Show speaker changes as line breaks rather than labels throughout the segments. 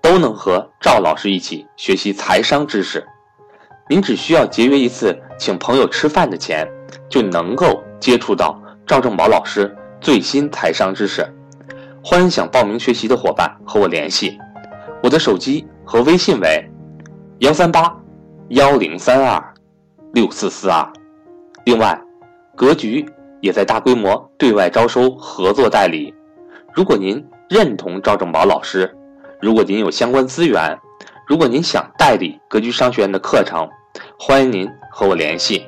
都能和赵老师一起学习财商知识，您只需要节约一次请朋友吃饭的钱，就能够接触到赵正宝老师最新财商知识。欢迎想报名学习的伙伴和我联系，我的手机和微信为幺三八幺零三二六四四二。另外，格局也在大规模对外招收合作代理，如果您认同赵正宝老师。如果您有相关资源，如果您想代理格局商学院的课程，欢迎您和我联系。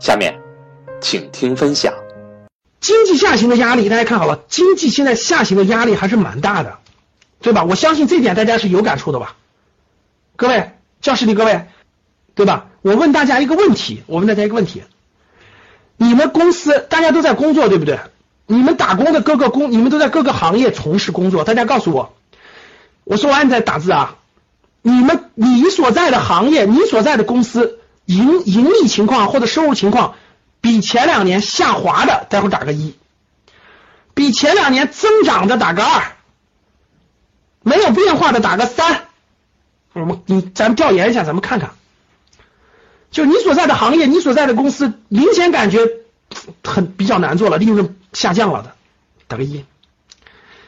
下面，请听分享。
经济下行的压力，大家看好了，经济现在下行的压力还是蛮大的，对吧？我相信这点大家是有感触的吧？各位教室里各位，对吧？我问大家一个问题，我问大家一个问题：你们公司大家都在工作，对不对？你们打工的各个工，你们都在各个行业从事工作，大家告诉我。我说完你再打字啊！你们你所在的行业，你所在的公司盈盈利情况或者收入情况比前两年下滑的，待会打个一；比前两年增长的打个二；没有变化的打个三。我们你咱们调研一下，咱们看看，就你所在的行业，你所在的公司，明显感觉很比较难做了，利润下降了的，打个一。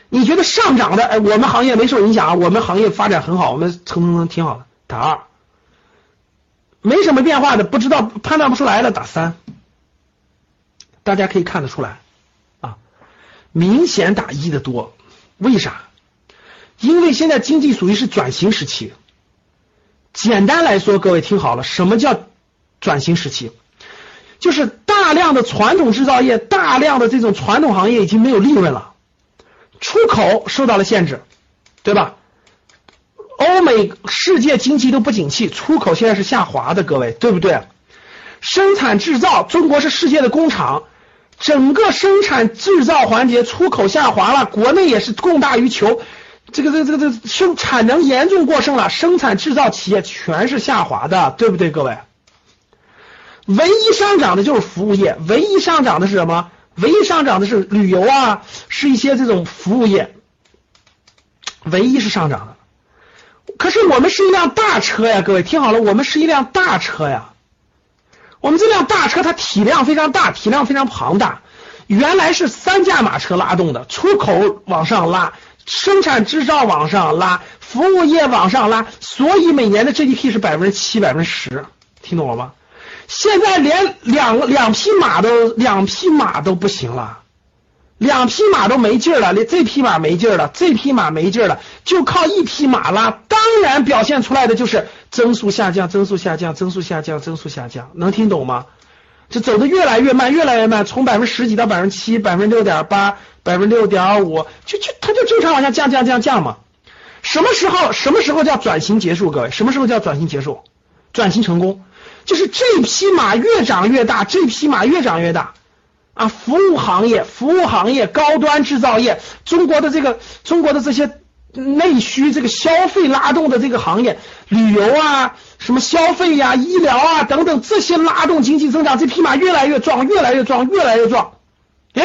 你觉得上涨的，哎，我们行业没受影响啊，我们行业发展很好，我们蹭蹭蹭挺好的，打二。没什么变化的，不知道判断不出来的，打三。大家可以看得出来啊，明显打一的多，为啥？因为现在经济属于是转型时期。简单来说，各位听好了，什么叫转型时期？就是大量的传统制造业，大量的这种传统行业已经没有利润了。出口受到了限制，对吧？欧美世界经济都不景气，出口现在是下滑的，各位对不对？生产制造，中国是世界的工厂，整个生产制造环节出口下滑了，国内也是供大于求，这个这个这个这生产能严重过剩了，生产制造企业全是下滑的，对不对，各位？唯一上涨的就是服务业，唯一上涨的是什么？唯一上涨的是旅游啊，是一些这种服务业，唯一是上涨的。可是我们是一辆大车呀，各位听好了，我们是一辆大车呀。我们这辆大车它体量非常大，体量非常庞大。原来是三驾马车拉动的，出口往上拉，生产制造往上拉，服务业往上拉，所以每年的 GDP 是百分之七、百分之十，听懂了吗？现在连两两匹马都两匹马都不行了，两匹马都没劲了，连这匹马没劲了，这匹马没劲了，就靠一匹马拉，当然表现出来的就是增速下降，增速下降，增速下降，增速下降，能听懂吗？就走的越来越慢，越来越慢，从百分之十几到百分之七，百分之六点八，百分之六点五，就就它就正常往下降降降降嘛。什么时候什么时候叫转型结束？各位，什么时候叫转型结束？转型成功？就是这匹马越长越大，这匹马越长越大啊！服务行业、服务行业、高端制造业，中国的这个中国的这些内需、这个消费拉动的这个行业，旅游啊、什么消费呀、医疗啊等等，这些拉动经济增长，这匹马越来越壮，越来越壮，越来越壮。哎，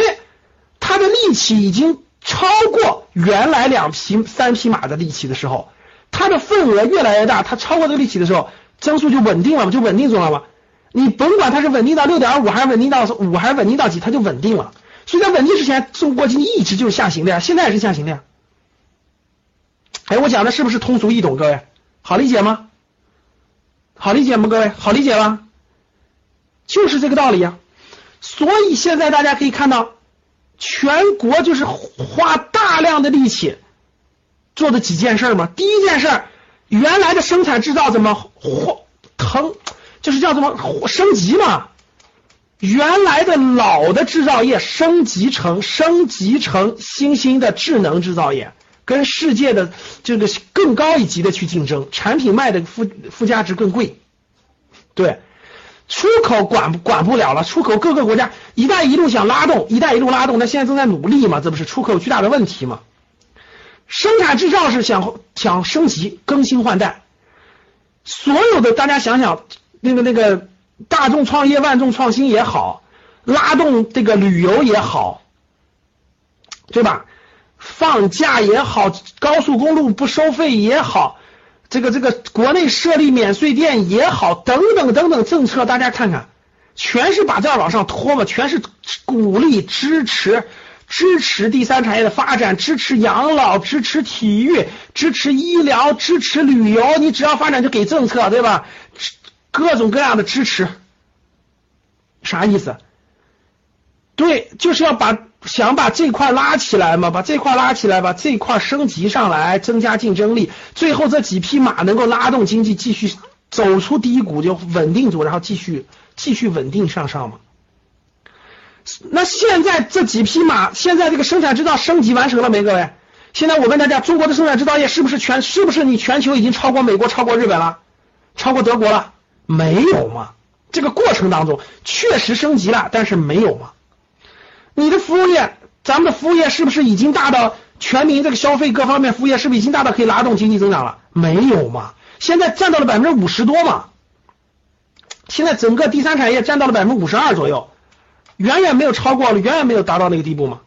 它的力气已经超过原来两匹、三匹马的力气的时候，它的份额越来越大，它超过这个力气的时候。增速就稳定了嘛，就稳定住了嘛。你甭管它是稳定到六点五，还是稳定到五，还是稳定到几，它就稳定了。所以在稳定之前，中国经济一直就是下行的呀，现在也是下行的呀。哎，我讲的是不是通俗易懂？各位好理解吗？好理解吗？各位好理解吧？就是这个道理呀。所以现在大家可以看到，全国就是花大量的力气做的几件事嘛。第一件事。原来的生产制造怎么或腾，就是叫什么升级嘛？原来的老的制造业升级成升级成新兴的智能制造业，跟世界的这个更高一级的去竞争，产品卖的附附加值更贵。对，出口管管不了了，出口各个国家“一带一路”想拉动，“一带一路”拉动，那现在正在努力嘛，这不是出口巨大的问题嘛？生产制造是想想升级、更新换代，所有的大家想想，那个那个大众创业、万众创新也好，拉动这个旅游也好，对吧？放假也好，高速公路不收费也好，这个这个国内设立免税店也好，等等等等政策，大家看看，全是把这往上拖嘛，全是鼓励支持支持第三产业的发展，支持养老，支持体育，支持医疗，支持旅游，你只要发展就给政策，对吧？各种各样的支持，啥意思？对，就是要把。想把这块拉起来嘛，把这块拉起来，把这块升级上来，增加竞争力，最后这几匹马能够拉动经济继续走出低谷，就稳定住，然后继续继续稳定向上嘛。那现在这几匹马，现在这个生产制造升级完成了没？各位，现在我问大家，中国的生产制造业是不是全是不是你全球已经超过美国、超过日本了，超过德国了？没有嘛？这个过程当中确实升级了，但是没有嘛？你的服务业，咱们的服务业是不是已经大到全民这个消费各方面服务业是不是已经大到可以拉动经济增长了？没有嘛？现在占到了百分之五十多嘛？现在整个第三产业占到了百分之五十二左右，远远没有超过了，远远没有达到那个地步嘛？